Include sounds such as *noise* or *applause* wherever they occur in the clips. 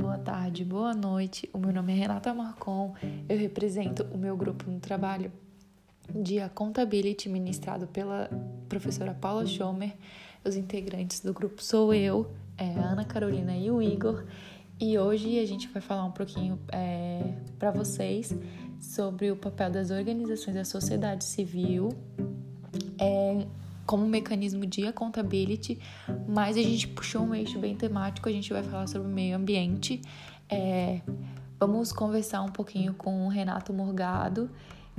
Boa tarde, boa noite. O meu nome é Renata Marcon. Eu represento o meu grupo no trabalho de Accountability ministrado pela professora Paula Schomer. Os integrantes do grupo sou eu, é, a Ana Carolina e o Igor. E hoje a gente vai falar um pouquinho é, para vocês sobre o papel das organizações da sociedade civil é, como mecanismo de accountability, mas a gente puxou um eixo bem temático, a gente vai falar sobre o meio ambiente. É, vamos conversar um pouquinho com o Renato Morgado.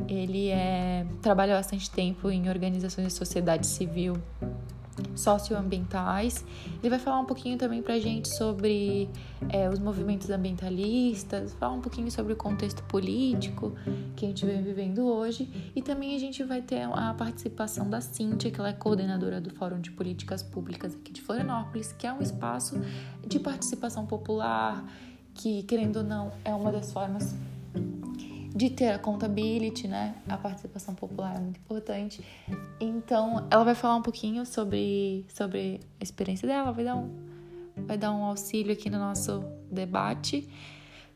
Ele é, trabalha bastante tempo em organizações de sociedade civil socioambientais. Ele vai falar um pouquinho também para a gente sobre é, os movimentos ambientalistas, falar um pouquinho sobre o contexto político que a gente vem vivendo hoje e também a gente vai ter a participação da Cintia, que ela é coordenadora do Fórum de Políticas Públicas aqui de Florianópolis, que é um espaço de participação popular que, querendo ou não, é uma das formas de ter a accountability, né? A participação popular é muito importante. Então, ela vai falar um pouquinho sobre, sobre a experiência dela, vai dar, um, vai dar um auxílio aqui no nosso debate.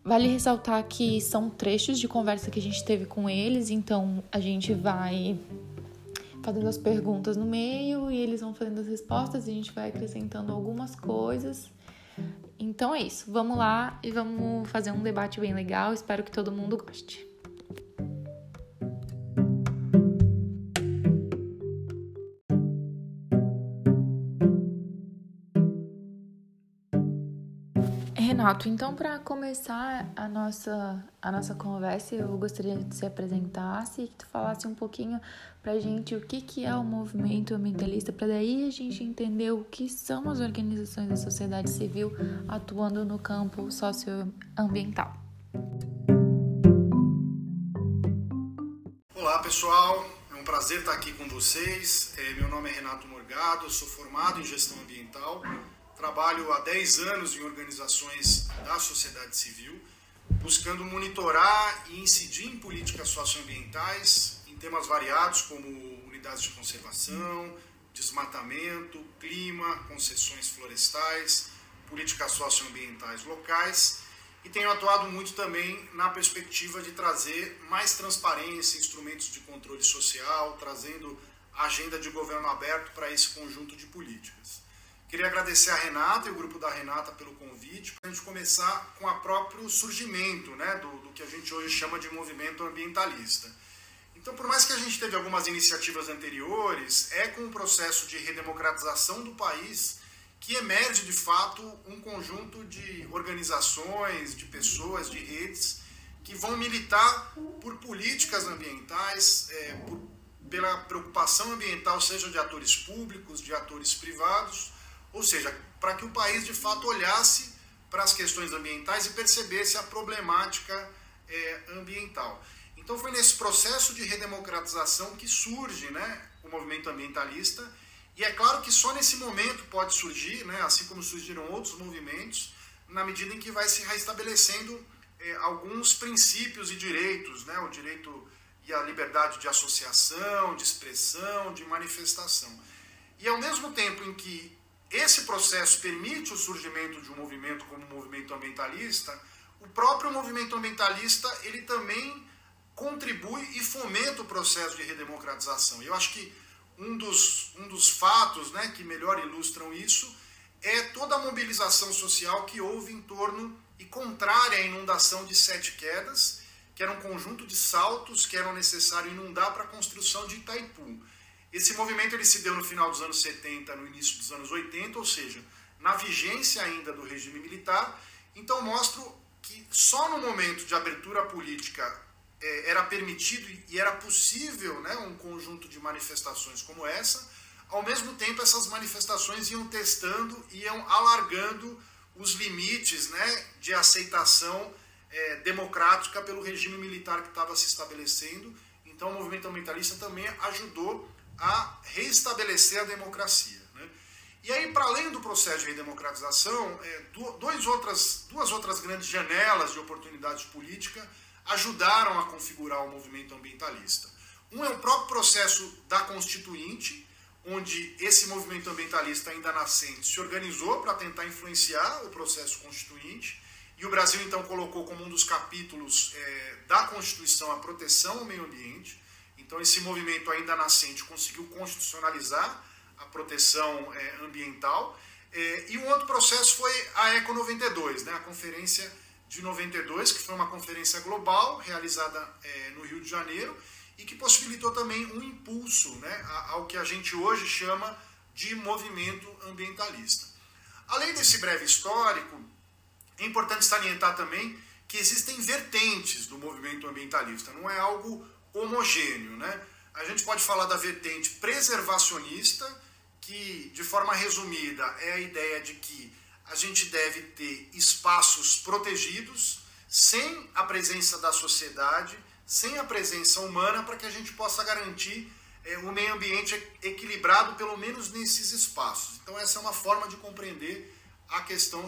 Vale ressaltar que são trechos de conversa que a gente teve com eles, então a gente vai fazendo as perguntas no meio e eles vão fazendo as respostas e a gente vai acrescentando algumas coisas. Então é isso, vamos lá e vamos fazer um debate bem legal. Espero que todo mundo goste. Renato, então para começar a nossa, a nossa conversa, eu gostaria que você apresentasse e que tu falasse um pouquinho para a gente o que, que é o movimento ambientalista, para daí a gente entender o que são as organizações da sociedade civil atuando no campo socioambiental. Olá pessoal, é um prazer estar aqui com vocês. É, meu nome é Renato Morgado, sou formado em gestão ambiental Trabalho há 10 anos em organizações da sociedade civil, buscando monitorar e incidir em políticas socioambientais em temas variados como unidades de conservação, desmatamento, clima, concessões florestais, políticas socioambientais locais e tenho atuado muito também na perspectiva de trazer mais transparência, instrumentos de controle social, trazendo agenda de governo aberto para esse conjunto de políticas. Queria agradecer a Renata e o grupo da Renata pelo convite, para a gente começar com o próprio surgimento né, do, do que a gente hoje chama de movimento ambientalista. Então, por mais que a gente teve algumas iniciativas anteriores, é com o processo de redemocratização do país que emerge de fato um conjunto de organizações, de pessoas, de redes que vão militar por políticas ambientais, é, por, pela preocupação ambiental, seja de atores públicos, de atores privados, ou seja, para que o país de fato olhasse para as questões ambientais e percebesse a problemática é, ambiental. Então foi nesse processo de redemocratização que surge né, o movimento ambientalista. E é claro que só nesse momento pode surgir, né, assim como surgiram outros movimentos, na medida em que vai se restabelecendo é, alguns princípios e direitos, né, o direito e a liberdade de associação, de expressão, de manifestação. E ao mesmo tempo em que esse processo permite o surgimento de um movimento como o movimento ambientalista, o próprio movimento ambientalista ele também contribui e fomenta o processo de redemocratização. Eu acho que um dos, um dos fatos né, que melhor ilustram isso é toda a mobilização social que houve em torno e contrária à inundação de Sete Quedas, que era um conjunto de saltos que eram necessários inundar para a construção de Itaipu. Esse movimento ele se deu no final dos anos 70, no início dos anos 80, ou seja, na vigência ainda do regime militar. Então mostro que só no momento de abertura política é, era permitido e era possível né, um conjunto de manifestações como essa. Ao mesmo tempo, essas manifestações iam testando, iam alargando os limites né, de aceitação é, democrática pelo regime militar que estava se estabelecendo. Então, o movimento ambientalista também ajudou a reestabelecer a democracia. Né? E aí, para além do processo de redemocratização, é, dois outras, duas outras grandes janelas de oportunidade política ajudaram a configurar o movimento ambientalista. Um é o próprio processo da Constituinte, onde esse movimento ambientalista ainda nascente se organizou para tentar influenciar o processo constituinte, e o Brasil então colocou como um dos capítulos é, da Constituição a proteção ao meio ambiente. Então esse movimento ainda nascente conseguiu constitucionalizar a proteção é, ambiental. É, e um outro processo foi a ECO 92, né, a conferência de 92, que foi uma conferência global realizada é, no Rio de Janeiro e que possibilitou também um impulso né, ao que a gente hoje chama de movimento ambientalista. Além desse breve histórico, é importante salientar também que existem vertentes do movimento ambientalista, não é algo homogêneo. Né? A gente pode falar da vertente preservacionista, que, de forma resumida, é a ideia de que a gente deve ter espaços protegidos, sem a presença da sociedade, sem a presença humana, para que a gente possa garantir é, um meio ambiente equilibrado, pelo menos nesses espaços. Então, essa é uma forma de compreender a questão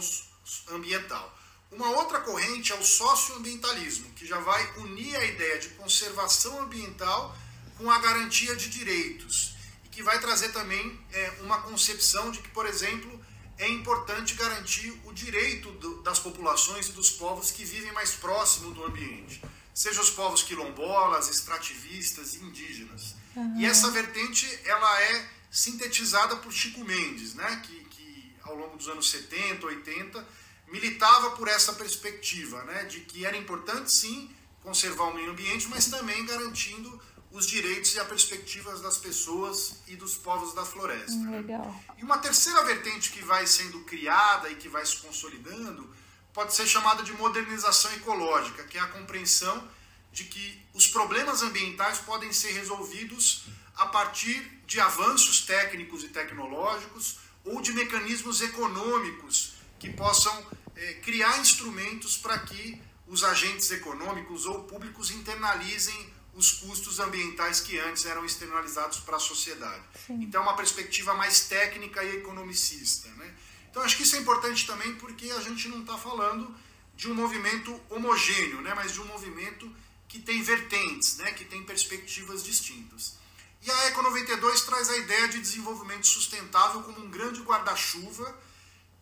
ambiental. Uma outra corrente é o socioambientalismo, que já vai unir a ideia de conservação ambiental com a garantia de direitos, e que vai trazer também é, uma concepção de que, por exemplo, é importante garantir o direito do, das populações e dos povos que vivem mais próximo do ambiente, seja os povos quilombolas, extrativistas e indígenas. Uhum. E essa vertente ela é sintetizada por Chico Mendes, né, que, que ao longo dos anos 70, 80, militava por essa perspectiva, né, de que era importante sim conservar o meio ambiente, mas também garantindo os direitos e as perspectivas das pessoas e dos povos da floresta. Hum, legal. E uma terceira vertente que vai sendo criada e que vai se consolidando pode ser chamada de modernização ecológica, que é a compreensão de que os problemas ambientais podem ser resolvidos a partir de avanços técnicos e tecnológicos ou de mecanismos econômicos que possam é, criar instrumentos para que os agentes econômicos ou públicos internalizem os custos ambientais que antes eram externalizados para a sociedade. Sim. Então, é uma perspectiva mais técnica e economicista. Né? Então, acho que isso é importante também porque a gente não está falando de um movimento homogêneo, né? mas de um movimento que tem vertentes, né? que tem perspectivas distintas. E a Eco 92 traz a ideia de desenvolvimento sustentável como um grande guarda-chuva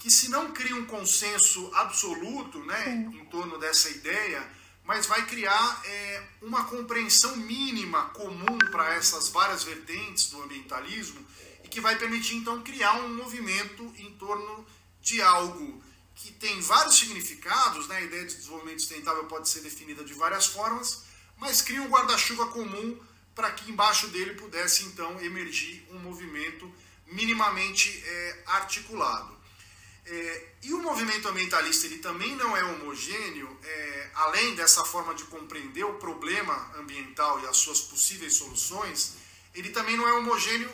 que, se não cria um consenso absoluto né, em torno dessa ideia, mas vai criar é, uma compreensão mínima comum para essas várias vertentes do ambientalismo e que vai permitir então criar um movimento em torno de algo que tem vários significados, né? a ideia de desenvolvimento sustentável pode ser definida de várias formas, mas cria um guarda-chuva comum para que embaixo dele pudesse então emergir um movimento minimamente é, articulado. É, e o movimento ambientalista ele também não é homogêneo, é, além dessa forma de compreender o problema ambiental e as suas possíveis soluções, ele também não é homogêneo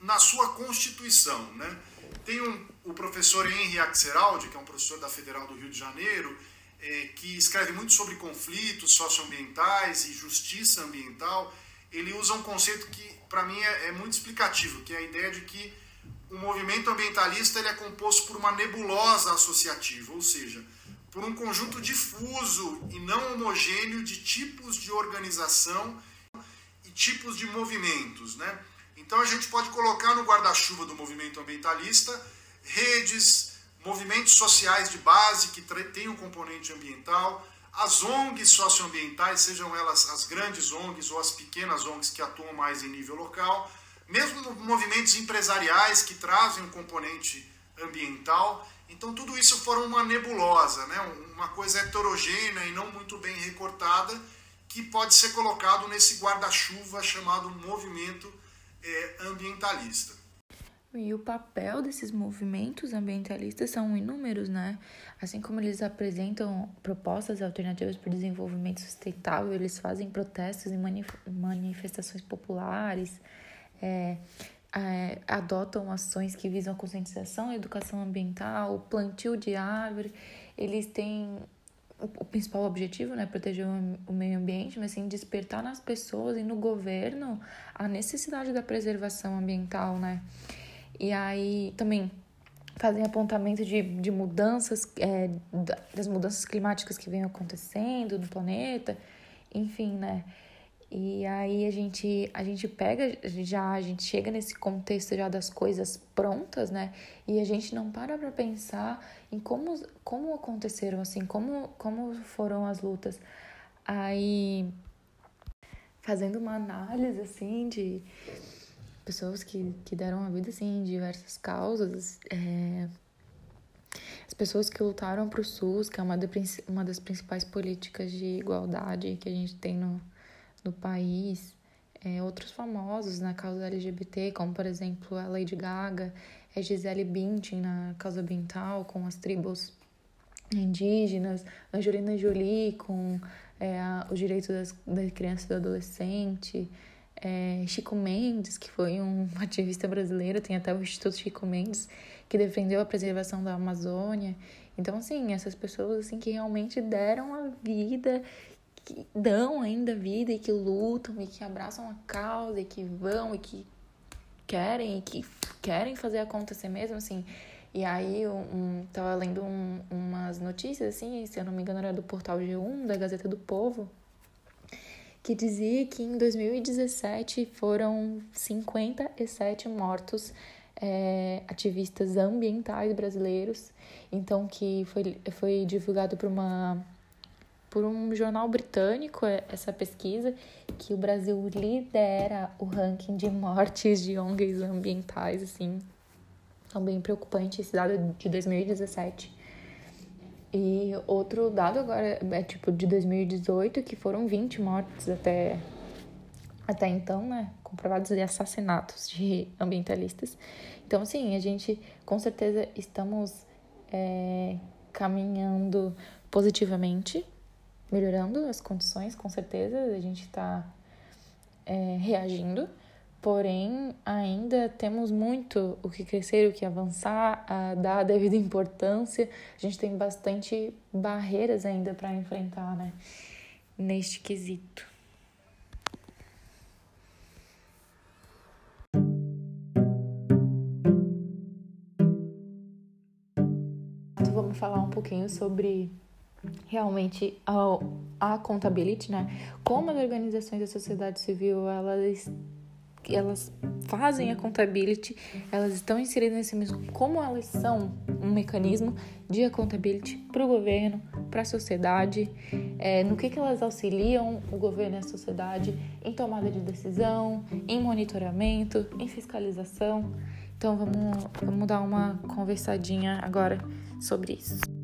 na sua constituição. Né? Tem um, o professor Henri Axeraldi, que é um professor da Federal do Rio de Janeiro, é, que escreve muito sobre conflitos socioambientais e justiça ambiental. Ele usa um conceito que, para mim, é, é muito explicativo, que é a ideia de que o movimento ambientalista ele é composto por uma nebulosa associativa, ou seja, por um conjunto difuso e não homogêneo de tipos de organização e tipos de movimentos. Né? Então a gente pode colocar no guarda-chuva do movimento ambientalista redes, movimentos sociais de base que têm um componente ambiental, as ONGs socioambientais, sejam elas as grandes ONGs ou as pequenas ONGs que atuam mais em nível local, mesmo movimentos empresariais que trazem um componente ambiental. Então, tudo isso foram uma nebulosa, né? uma coisa heterogênea e não muito bem recortada, que pode ser colocado nesse guarda-chuva chamado movimento é, ambientalista. E o papel desses movimentos ambientalistas são inúmeros, né? Assim como eles apresentam propostas alternativas para o desenvolvimento sustentável, eles fazem protestos e manifestações populares, é, é, adotam ações que visam a conscientização, a educação ambiental, o plantio de árvore. Eles têm o, o principal objetivo, né, proteger o, o, meio ambiente, mas sim despertar nas pessoas e no governo a necessidade da preservação ambiental, né? E aí também fazem apontamento de, de mudanças, é, das mudanças climáticas que vêm acontecendo no planeta, enfim, né? E aí a gente, a gente pega, já a gente chega nesse contexto já das coisas prontas, né? E a gente não para pra pensar em como, como aconteceram, assim, como, como foram as lutas. Aí, fazendo uma análise, assim, de pessoas que, que deram a vida, assim, em diversas causas, é, as pessoas que lutaram pro SUS, que é uma, de, uma das principais políticas de igualdade que a gente tem no no país, é, outros famosos na causa LGBT, como por exemplo a Lady Gaga, a Gisele Bündchen na causa ambiental com as tribos indígenas, Angelina Jolie com é, a, os direitos das, da criança e do adolescente, é, Chico Mendes, que foi um *laughs* ativista brasileiro, tem até o Instituto Chico Mendes, que defendeu a preservação da Amazônia. Então, assim, essas pessoas assim que realmente deram a vida que dão ainda vida e que lutam e que abraçam a causa e que vão e que querem e que querem fazer acontecer mesmo, assim. E aí, um, tava lendo um, umas notícias, assim, se eu não me engano era do portal G1, da Gazeta do Povo, que dizia que em 2017 foram 57 mortos é, ativistas ambientais brasileiros. Então, que foi, foi divulgado por uma por um jornal britânico é, essa pesquisa que o Brasil lidera o ranking de mortes de ONGs ambientais, assim. É bem preocupante esse dado de 2017. E outro dado agora é tipo de 2018, que foram 20 mortes até, até então, né? Comprovados de assassinatos de ambientalistas. Então, assim, a gente com certeza estamos é, caminhando positivamente melhorando as condições, com certeza, a gente está é, reagindo, porém ainda temos muito o que crescer, o que avançar, a dar a devida importância. A gente tem bastante barreiras ainda para enfrentar, né? Neste quesito. Vamos falar um pouquinho sobre realmente a, accountability, né? Como as organizações da sociedade civil, elas elas fazem a accountability, elas estão inseridas nesse mesmo, como elas são um mecanismo de accountability para o governo, para a sociedade, é, no que, que elas auxiliam o governo e a sociedade em tomada de decisão, em monitoramento, em fiscalização. Então vamos, vamos dar uma conversadinha agora sobre isso.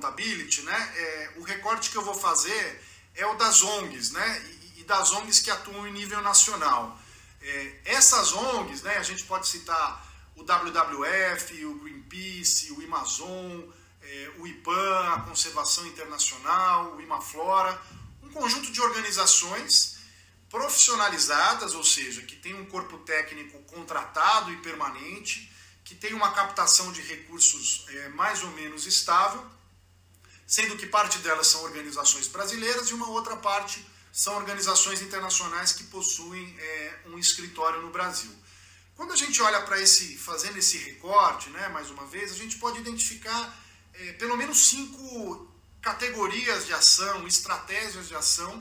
Accountability, né, é, o recorte que eu vou fazer é o das ONGs, né, e, e das ONGs que atuam em nível nacional. É, essas ONGs, né, a gente pode citar o WWF, o Greenpeace, o Amazon, é, o IPAN, a Conservação Internacional, o Imaflora, um conjunto de organizações profissionalizadas, ou seja, que tem um corpo técnico contratado e permanente, que tem uma captação de recursos é, mais ou menos estável, sendo que parte delas são organizações brasileiras e uma outra parte são organizações internacionais que possuem é, um escritório no Brasil. Quando a gente olha para esse, fazendo esse recorte, né, mais uma vez, a gente pode identificar é, pelo menos cinco categorias de ação, estratégias de ação,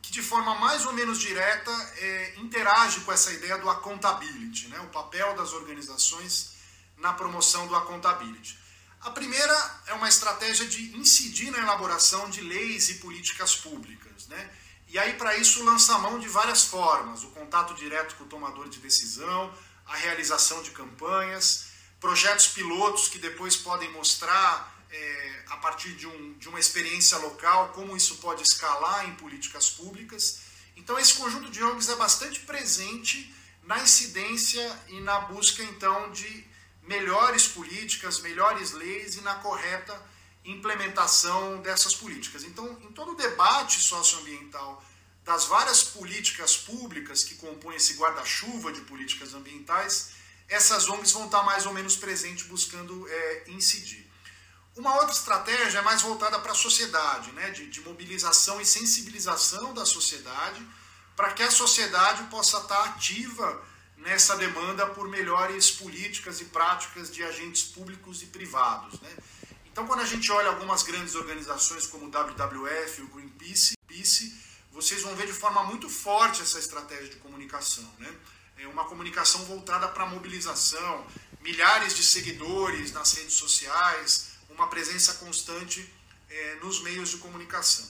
que de forma mais ou menos direta é, interage com essa ideia do accountability, né, o papel das organizações na promoção do accountability. A primeira é uma estratégia de incidir na elaboração de leis e políticas públicas. Né? E aí, para isso, lança mão de várias formas: o contato direto com o tomador de decisão, a realização de campanhas, projetos pilotos que depois podem mostrar, é, a partir de, um, de uma experiência local, como isso pode escalar em políticas públicas. Então, esse conjunto de ONGs é bastante presente na incidência e na busca, então, de melhores políticas, melhores leis e na correta implementação dessas políticas. Então, em todo o debate socioambiental das várias políticas públicas que compõem esse guarda-chuva de políticas ambientais, essas ONGs vão estar mais ou menos presentes buscando é, incidir. Uma outra estratégia é mais voltada para a sociedade, né, de, de mobilização e sensibilização da sociedade, para que a sociedade possa estar ativa nessa demanda por melhores políticas e práticas de agentes públicos e privados. Né? Então, quando a gente olha algumas grandes organizações como o WWF, o Greenpeace, vocês vão ver de forma muito forte essa estratégia de comunicação. Né? É uma comunicação voltada para a mobilização, milhares de seguidores nas redes sociais, uma presença constante é, nos meios de comunicação.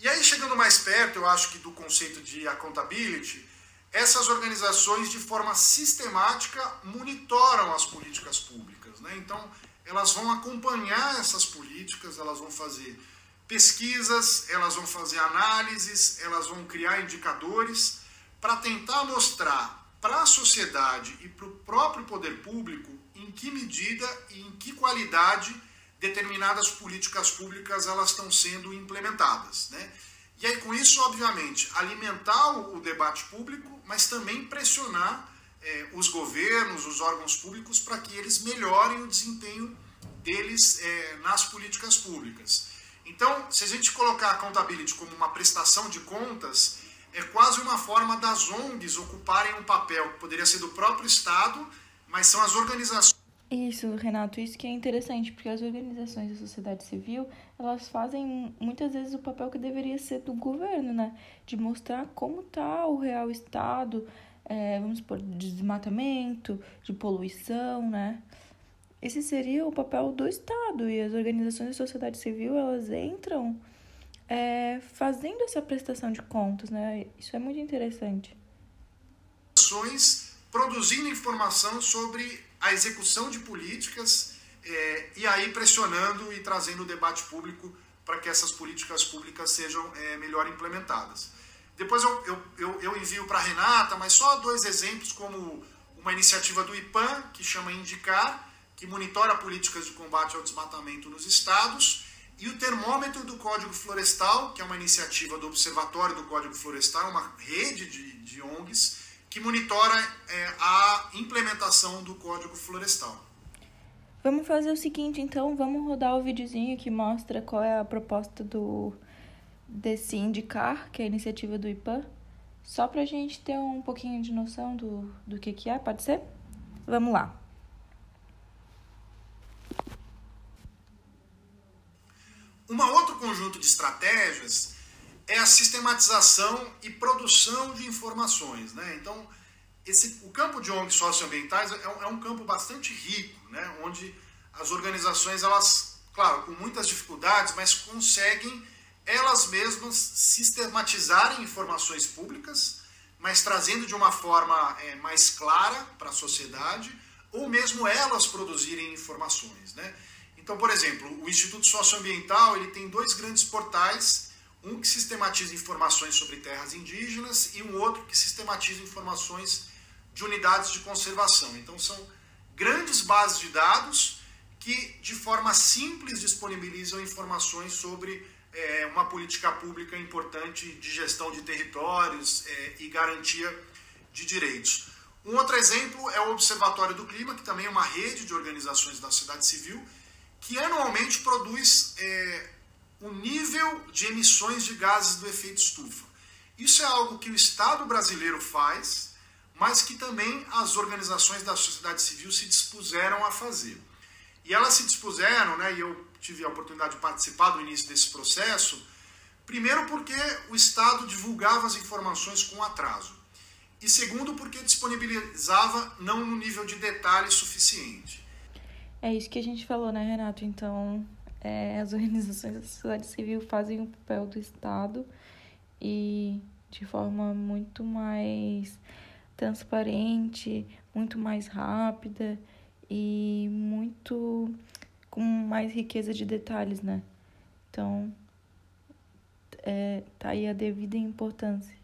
E aí, chegando mais perto, eu acho que do conceito de accountability, essas organizações, de forma sistemática, monitoram as políticas públicas. Né? Então, elas vão acompanhar essas políticas, elas vão fazer pesquisas, elas vão fazer análises, elas vão criar indicadores para tentar mostrar para a sociedade e para o próprio poder público em que medida e em que qualidade determinadas políticas públicas elas estão sendo implementadas. Né? E aí, com isso, obviamente, alimentar o debate público, mas também pressionar eh, os governos, os órgãos públicos, para que eles melhorem o desempenho deles eh, nas políticas públicas. Então, se a gente colocar a accountability como uma prestação de contas, é quase uma forma das ONGs ocuparem um papel que poderia ser do próprio Estado, mas são as organizações isso, Renato, isso que é interessante, porque as organizações da sociedade civil, elas fazem muitas vezes o papel que deveria ser do governo, né? De mostrar como está o real estado, é, vamos supor, de desmatamento, de poluição, né? Esse seria o papel do Estado e as organizações da sociedade civil, elas entram é, fazendo essa prestação de contas, né? Isso é muito interessante. Produzindo informação sobre a execução de políticas é, e aí pressionando e trazendo o debate público para que essas políticas públicas sejam é, melhor implementadas. Depois eu, eu, eu, eu envio para a Renata, mas só dois exemplos, como uma iniciativa do IPAM, que chama Indicar, que monitora políticas de combate ao desmatamento nos estados, e o termômetro do Código Florestal, que é uma iniciativa do Observatório do Código Florestal, uma rede de, de ONGs, que monitora é, a implementação do Código Florestal. Vamos fazer o seguinte, então, vamos rodar o videozinho que mostra qual é a proposta do desse indicar, que é a iniciativa do IPAN, só para a gente ter um pouquinho de noção do, do que, que é, pode ser? Vamos lá. Um outro conjunto de estratégias é a sistematização e produção de informações. Né? Então, esse, o campo de ONGs socioambientais é é um campo bastante rico, né? onde as organizações, elas, claro, com muitas dificuldades, mas conseguem elas mesmas sistematizarem informações públicas, mas trazendo de uma forma é, mais clara para a sociedade, ou mesmo elas produzirem informações. Né? Então, por exemplo, o Instituto Socioambiental ele tem dois grandes portais um que sistematiza informações sobre terras indígenas e um outro que sistematiza informações de unidades de conservação. Então, são grandes bases de dados que, de forma simples, disponibilizam informações sobre é, uma política pública importante de gestão de territórios é, e garantia de direitos. Um outro exemplo é o Observatório do Clima, que também é uma rede de organizações da sociedade civil, que anualmente produz é, o nível de emissões de gases do efeito estufa. Isso é algo que o Estado brasileiro faz, mas que também as organizações da sociedade civil se dispuseram a fazer. E elas se dispuseram, né, e eu tive a oportunidade de participar do início desse processo, primeiro porque o Estado divulgava as informações com atraso, e segundo porque disponibilizava não no nível de detalhe suficiente. É isso que a gente falou, né, Renato? Então, é, as organizações da sociedade civil fazem o papel do Estado e de forma muito mais transparente, muito mais rápida e muito com mais riqueza de detalhes, né? Então, é, tá aí a devida importância.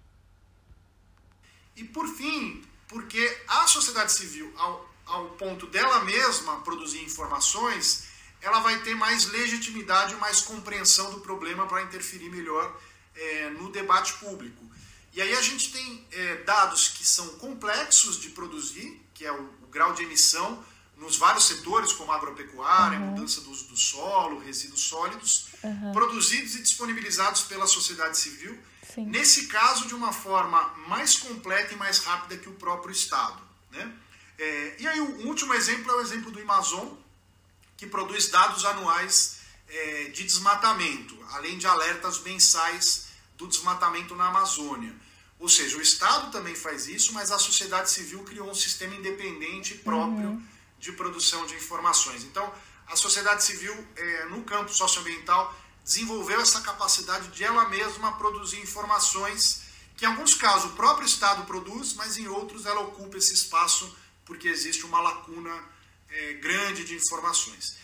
E por fim, porque a sociedade civil, ao, ao ponto dela mesma produzir informações, ela vai ter mais legitimidade e mais compreensão do problema para interferir melhor é, no debate público. E aí a gente tem é, dados que são complexos de produzir, que é o, o, grau de emissão nos vários setores, como agropecuária, uhum. mudança do uso do solo, resíduos sólidos, uhum. produzidos e disponibilizados pela sociedade civil, Sim. nesse caso de uma forma mais completa e mais rápida que o próprio Estado. Né? É, e aí o último exemplo é o exemplo do Amazon, que produz dados anuais é, de desmatamento, além de alertas mensais do desmatamento na Amazônia. Ou seja, o Estado também faz isso, mas a sociedade civil criou um sistema independente próprio uhum. de produção de informações. Então, a sociedade civil, é, no campo socioambiental, desenvolveu essa capacidade de ela mesma produzir informações que, em alguns casos, o próprio Estado produz, mas em outros ela ocupa esse espaço porque existe uma lacuna é, grande de informações.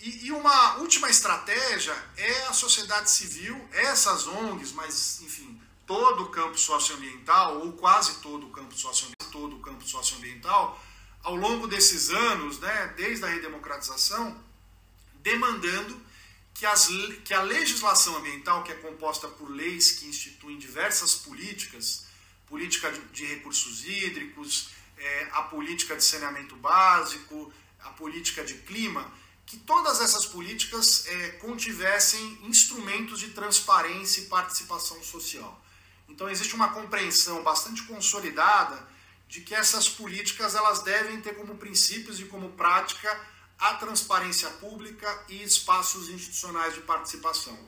E, e, uma última estratégia é a sociedade civil, essas ONGs, mas, enfim, todo o campo socioambiental, ou quase todo o campo socioambiental, todo o campo socioambiental, ao longo desses anos, né, desde a redemocratização, demandando que, as, que a legislação ambiental, que é composta por leis que instituem diversas políticas, política de, recursos hídricos, é, a política de saneamento básico, a política de clima, que todas essas políticas é, contivessem instrumentos de transparência e participação social. Então existe uma compreensão bastante consolidada de que essas políticas elas devem ter como princípios e como prática a transparência pública e espaços institucionais de participação.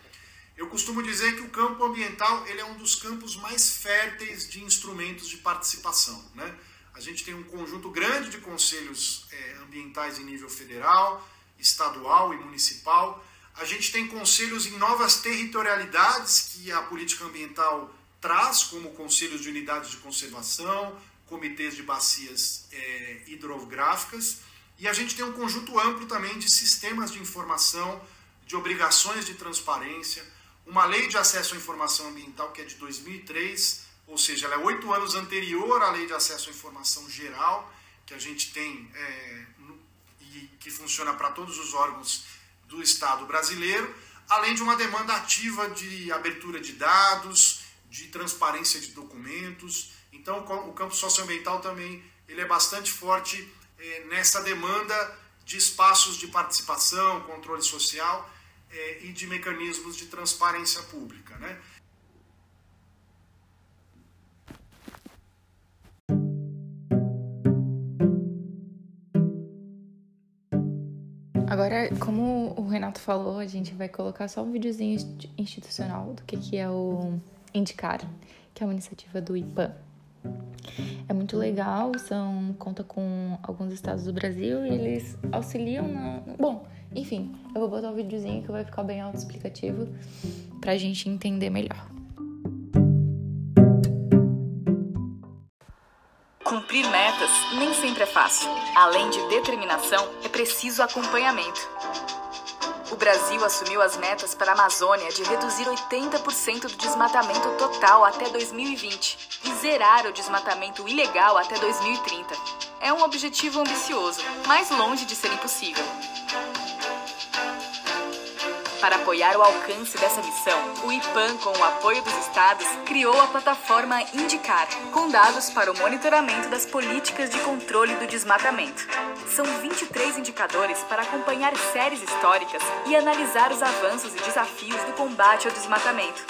Eu costumo dizer que o campo ambiental ele é um dos campos mais férteis de instrumentos de participação. Né? A gente tem um conjunto grande de conselhos é, ambientais em nível federal, estadual e municipal. A gente tem conselhos em novas territorialidades que a política ambiental traz, como conselhos de unidades de conservação, comitês de bacias é, hidrográficas. E a gente tem um conjunto amplo também de sistemas de informação, de obrigações de transparência, uma lei de acesso à informação ambiental que é de 2003, ou seja, ela é oito anos anterior à Lei de Acesso à Informação Geral, que a gente tem é, e que funciona para todos os órgãos do Estado brasileiro, além de uma demanda ativa de abertura de dados, de transparência de documentos. Então, o campo socioambiental também ele é bastante forte é, nessa demanda de espaços de participação, controle social é, e de mecanismos de transparência pública. Né? Agora, como o Renato falou, a gente vai colocar só um videozinho institucional do que, que é o Indicar, que é uma iniciativa do IPAM. É muito legal, são conta com alguns estados do Brasil e eles auxiliam na. Bom, enfim, eu vou botar um videozinho que vai ficar bem autoexplicativo pra gente entender melhor. Cumprir metas nem sempre é fácil. Além de determinação, é preciso acompanhamento. O Brasil assumiu as metas para a Amazônia de reduzir 80% do desmatamento total até 2020 e zerar o desmatamento ilegal até 2030. É um objetivo ambicioso, mas longe de ser impossível. Para apoiar o alcance dessa missão, o IPAN, com o apoio dos estados, criou a plataforma Indicar, com dados para o monitoramento das políticas de controle do desmatamento. São 23 indicadores para acompanhar séries históricas e analisar os avanços e desafios do combate ao desmatamento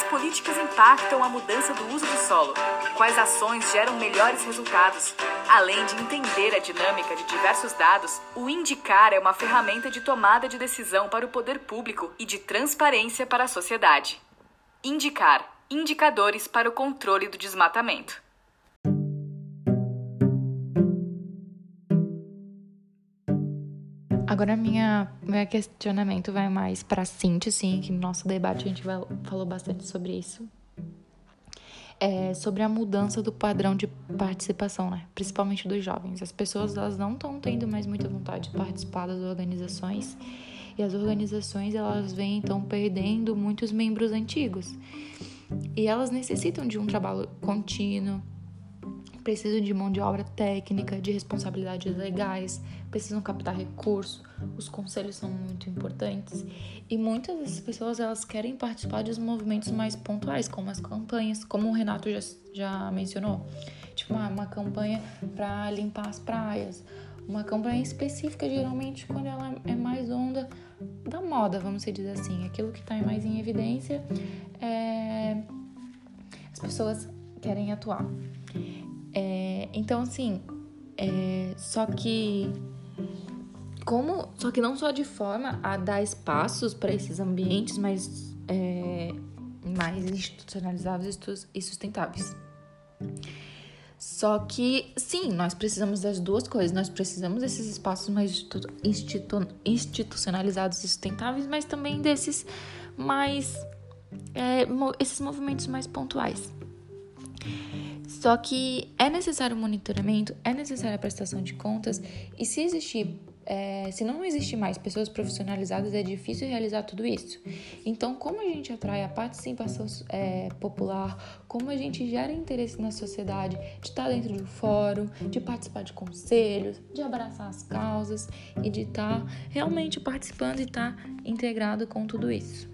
as políticas impactam a mudança do uso do solo, quais ações geram melhores resultados. Além de entender a dinâmica de diversos dados, o Indicar é uma ferramenta de tomada de decisão para o poder público e de transparência para a sociedade. Indicar indicadores para o controle do desmatamento. Agora, minha, meu questionamento vai mais para Cintia, sim, que no nosso debate a gente vai, falou bastante sobre isso. É sobre a mudança do padrão de participação, né? Principalmente dos jovens. As pessoas elas não estão tendo mais muita vontade de participar das organizações e as organizações elas vêm então perdendo muitos membros antigos. E elas necessitam de um trabalho contínuo, precisam de mão de obra técnica, de responsabilidades legais, precisam captar recursos, os conselhos são muito importantes. E muitas das pessoas elas querem participar dos movimentos mais pontuais, como as campanhas, como o Renato já, já mencionou, tipo uma, uma campanha para limpar as praias, uma campanha específica geralmente quando ela é mais onda da moda, vamos dizer assim, aquilo que está mais em evidência é as pessoas querem atuar. É, então, assim, é, só que como, só que não só de forma a dar espaços para esses ambientes mais, é, mais institucionalizados e sustentáveis. Só que, sim, nós precisamos das duas coisas. Nós precisamos desses espaços mais institu institucionalizados e sustentáveis, mas também desses mais. É, esses movimentos mais pontuais. Só que é necessário monitoramento, é necessária a prestação de contas, e se existir é, se não existe mais pessoas profissionalizadas, é difícil realizar tudo isso. Então, como a gente atrai a participação é, popular, como a gente gera interesse na sociedade de estar dentro de um fórum, de participar de conselhos, de abraçar as causas e de estar realmente participando e estar integrado com tudo isso.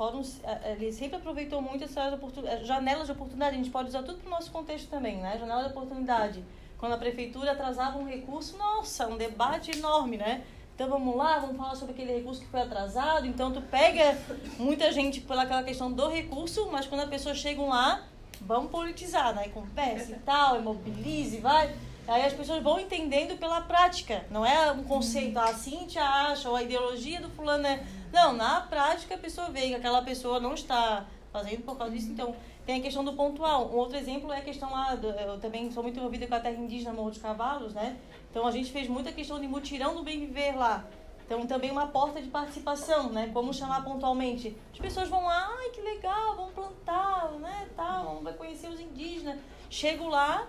Fórum é, ele sempre aproveitou muito essa é, janelas de oportunidade. A gente pode usar tudo para o nosso contexto também, né? Janela de oportunidade. Quando a prefeitura atrasava um recurso, nossa, um debate enorme, né? Então vamos lá, vamos falar sobre aquele recurso que foi atrasado. Então tu pega muita gente pelaquela questão do recurso, mas quando a pessoa chega lá, vamos politizar, né? Conversa e tal, imobilize, vai. Aí as pessoas vão entendendo pela prática, não é um conceito, a Cíntia acha, ou a ideologia do fulano é não, na prática a pessoa vê que aquela pessoa não está fazendo por causa disso, então tem a questão do pontual. Um outro exemplo é a questão lá, do, eu também sou muito envolvida com a terra indígena Morro dos Cavalos, né? Então a gente fez muita questão de mutirão do bem viver lá. Então também uma porta de participação, né? Como chamar pontualmente. As pessoas vão lá, ai que legal, vamos plantar, né? Tal, vamos conhecer os indígenas. Chego lá,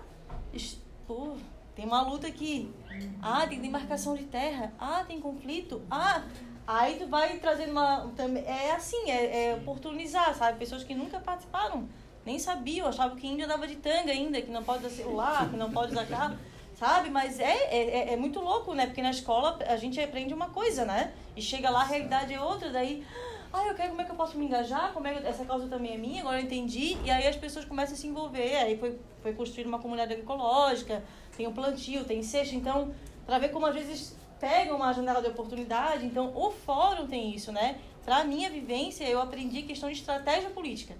tem uma luta aqui. Ah, tem demarcação de terra. Ah, tem conflito. Ah, Aí tu vai trazendo uma. É assim, é, é oportunizar, sabe? Pessoas que nunca participaram, nem sabiam, achavam que índio andava de tanga ainda, que não pode usar celular, que não pode usar carro, *laughs* sabe? Mas é, é, é, é muito louco, né? Porque na escola a gente aprende uma coisa, né? E chega lá, a realidade é outra, daí. Ah, eu quero como é que eu posso me engajar, como é que essa causa também é minha, agora eu entendi. E aí as pessoas começam a se envolver. Aí foi, foi construída uma comunidade agroecológica, tem o plantio, tem cesto. Então, para ver como às vezes pegam uma janela de oportunidade. Então, o fórum tem isso, né? Para minha vivência, eu aprendi questão de estratégia política.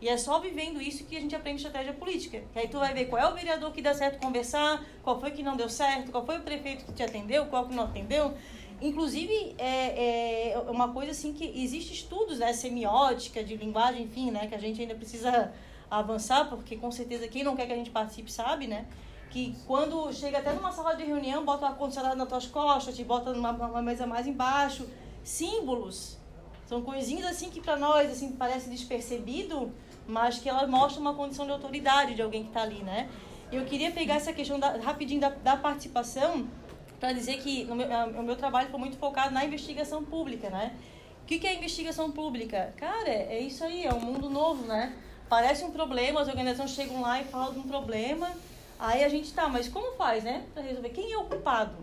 E é só vivendo isso que a gente aprende estratégia política. Que aí tu vai ver qual é o vereador que dá certo conversar, qual foi que não deu certo, qual foi o prefeito que te atendeu, qual que não atendeu. Inclusive, é, é uma coisa assim que existe estudos, né, semiótica, de linguagem, enfim, né, que a gente ainda precisa avançar, porque com certeza quem não quer que a gente participe sabe, né? que quando chega até numa sala de reunião, bota o ar-condicionado nas tuas costas, te bota numa, numa mesa mais embaixo. Símbolos. São coisinhas assim que para nós assim parece despercebido, mas que ela mostra uma condição de autoridade de alguém que está ali, né? Eu queria pegar essa questão da, rapidinho da, da participação para dizer que meu, o meu trabalho foi muito focado na investigação pública, né? O que, que é investigação pública? Cara, é isso aí, é um mundo novo, né? Parece um problema, as organizações chegam lá e falam de um problema, Aí a gente tá, mas como faz, né? Pra resolver. Quem é o culpado?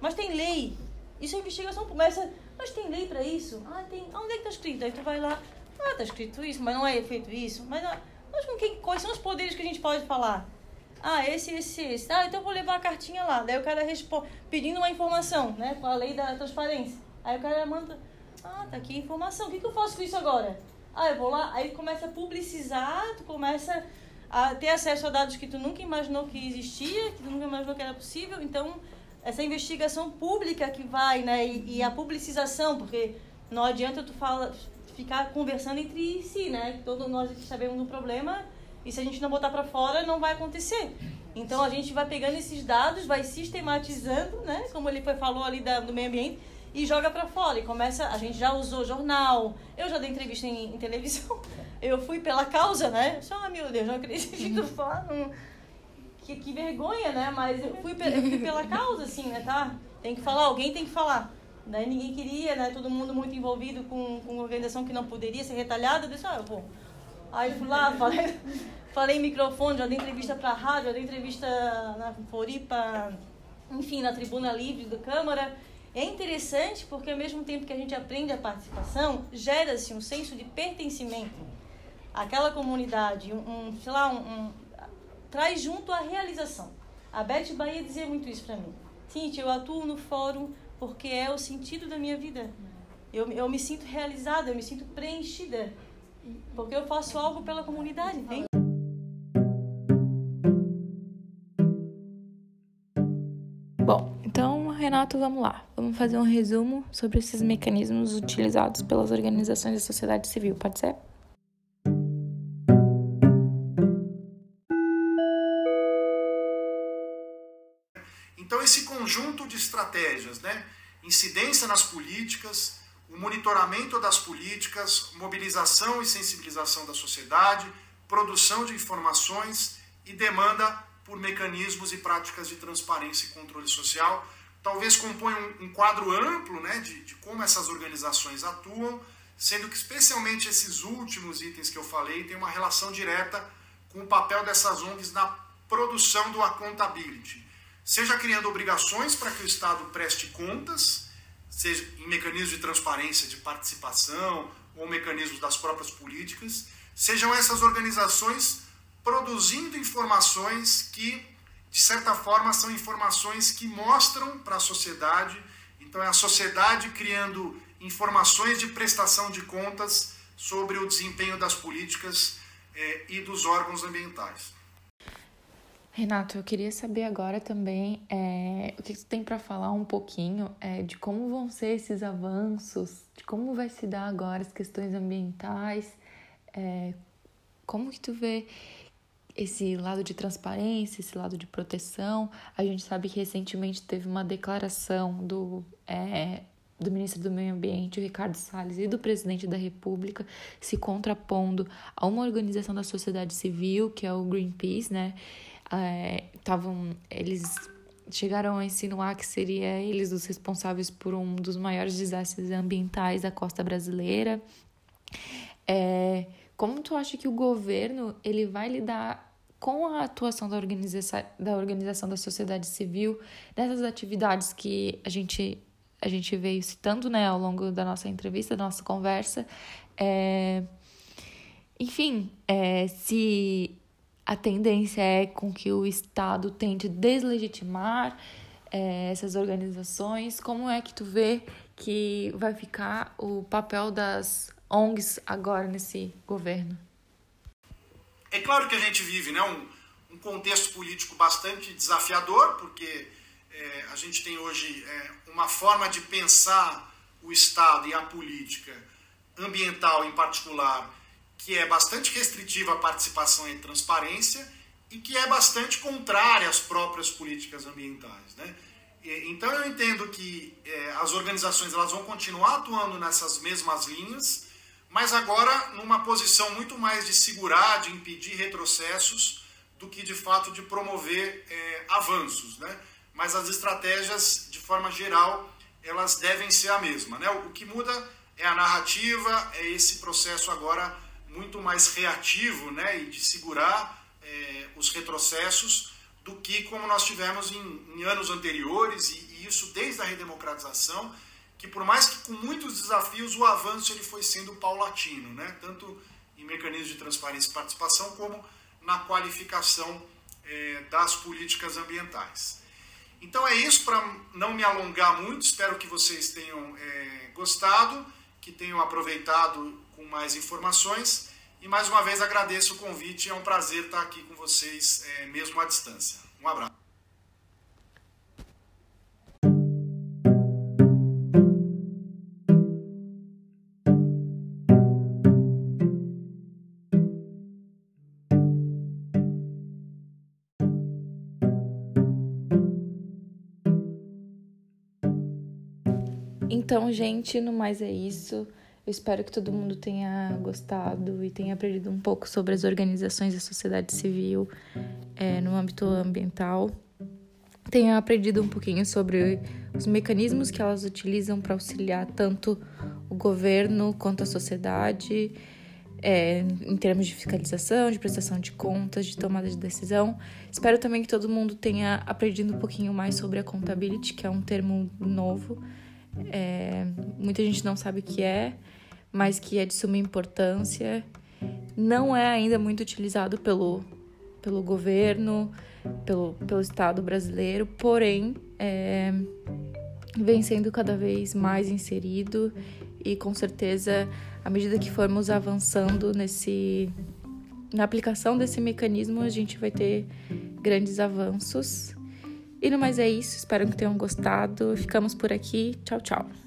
Mas tem lei. Isso é investigação começa. Mas tem lei para isso? Ah, tem. Onde é que tá escrito? Aí tu vai lá. Ah, tá escrito isso, mas não é feito isso. Mas, ah, mas com quem, quais são os poderes que a gente pode falar? Ah, esse, esse, esse. Ah, então eu vou levar a cartinha lá. Daí o cara responde, pedindo uma informação, né? Com a lei da transparência. Aí o cara manda. Ah, tá aqui a informação. O que, que eu faço com isso agora? Ah, eu vou lá. Aí começa a publicizar, tu começa a ter acesso a dados que tu nunca imaginou que existia, que tu nunca imaginou que era possível. Então, essa investigação pública que vai, né, e, e a publicização, porque não adianta tu fala, ficar conversando entre si, né? Todos nós aqui sabemos do problema e se a gente não botar para fora, não vai acontecer. Então a gente vai pegando esses dados, vai sistematizando, né? Como ele foi, falou ali da, do meio ambiente e joga para fora e começa. A gente já usou jornal, eu já dei entrevista em, em televisão *laughs* eu fui pela causa, né? Só, ah, meu Deus, não acredito uhum. *laughs* falando. Que, que vergonha, né? Mas eu fui, eu fui pela causa, assim, né? Tá? Tem que falar, alguém tem que falar. Daí ninguém queria, né? Todo mundo muito envolvido com, com uma organização que não poderia ser retalhada. Eu disse, ah, eu vou. Aí fui lá, falei, falei em microfone, já dei entrevista pra rádio, já dei entrevista na Floripa, enfim, na Tribuna Livre da Câmara. É interessante porque ao mesmo tempo que a gente aprende a participação, gera-se um senso de pertencimento aquela comunidade, um, um sei lá, um, um, traz junto a realização. A Beth Bahia dizia muito isso para mim. Cintia, eu atuo no fórum porque é o sentido da minha vida. Eu, eu me sinto realizada, eu me sinto preenchida. Porque eu faço algo pela comunidade, entende? Bom, então, Renato, vamos lá. Vamos fazer um resumo sobre esses mecanismos utilizados pelas organizações da sociedade civil, pode ser? Então, esse conjunto de estratégias, né? Incidência nas políticas, o monitoramento das políticas, mobilização e sensibilização da sociedade, produção de informações e demanda por mecanismos e práticas de transparência e controle social, talvez compõe um, quadro amplo né, de, de como essas organizações atuam, sendo que especialmente esses últimos itens que eu falei têm uma relação direta com o papel dessas ONGs na produção do accountability, seja criando obrigações para que o Estado preste contas, seja em mecanismos de transparência, de participação ou mecanismos das próprias políticas, sejam essas organizações produzindo informações que de certa forma, são informações que mostram para a sociedade. Então, é a sociedade criando informações de prestação de contas sobre o desempenho das políticas eh, e dos órgãos ambientais. Renato, eu queria saber agora também é, o que você tem para falar um pouquinho é, de como vão ser esses avanços, de como vai se dar agora as questões ambientais, é, como que tu vê esse lado de transparência, esse lado de proteção. A gente sabe que recentemente teve uma declaração do, é, do ministro do Meio Ambiente, Ricardo Salles, e do presidente da República se contrapondo a uma organização da sociedade civil, que é o Greenpeace, né? Estavam. É, eles chegaram a insinuar que seria eles os responsáveis por um dos maiores desastres ambientais da costa brasileira. É, como tu acha que o governo ele vai lidar com a atuação da organização da, organização da sociedade civil nessas atividades que a gente, a gente veio citando né, ao longo da nossa entrevista, da nossa conversa? É, enfim, é, se a tendência é com que o Estado tente deslegitimar é, essas organizações, como é que tu vê que vai ficar o papel das ONGs agora nesse governo? É claro que a gente vive né, um, um contexto político bastante desafiador, porque é, a gente tem hoje é, uma forma de pensar o Estado e a política ambiental em particular que é bastante restritiva à participação e transparência e que é bastante contrária às próprias políticas ambientais. Né? Então eu entendo que é, as organizações elas vão continuar atuando nessas mesmas linhas, mas agora numa posição muito mais de segurar, de impedir retrocessos, do que de fato de promover é, avanços. Né? Mas as estratégias, de forma geral, elas devem ser a mesma. Né? O que muda é a narrativa, é esse processo agora muito mais reativo né? e de segurar é, os retrocessos do que como nós tivemos em, em anos anteriores, e, e isso desde a redemocratização que por mais que com muitos desafios, o avanço ele foi sendo paulatino, né? tanto em mecanismos de transparência e participação, como na qualificação é, das políticas ambientais. Então é isso, para não me alongar muito, espero que vocês tenham é, gostado, que tenham aproveitado com mais informações. E mais uma vez agradeço o convite, é um prazer estar aqui com vocês, é, mesmo à distância. Um abraço. Então, gente, no mais é isso. Eu espero que todo mundo tenha gostado e tenha aprendido um pouco sobre as organizações da sociedade civil é, no âmbito ambiental. Tenha aprendido um pouquinho sobre os mecanismos que elas utilizam para auxiliar tanto o governo quanto a sociedade, é, em termos de fiscalização, de prestação de contas, de tomada de decisão. Espero também que todo mundo tenha aprendido um pouquinho mais sobre a accountability, que é um termo novo é, muita gente não sabe o que é, mas que é de suma importância. Não é ainda muito utilizado pelo, pelo governo, pelo, pelo Estado brasileiro, porém é, vem sendo cada vez mais inserido e com certeza, à medida que formos avançando nesse na aplicação desse mecanismo, a gente vai ter grandes avanços. E no mais é isso, espero que tenham gostado. Ficamos por aqui. Tchau, tchau.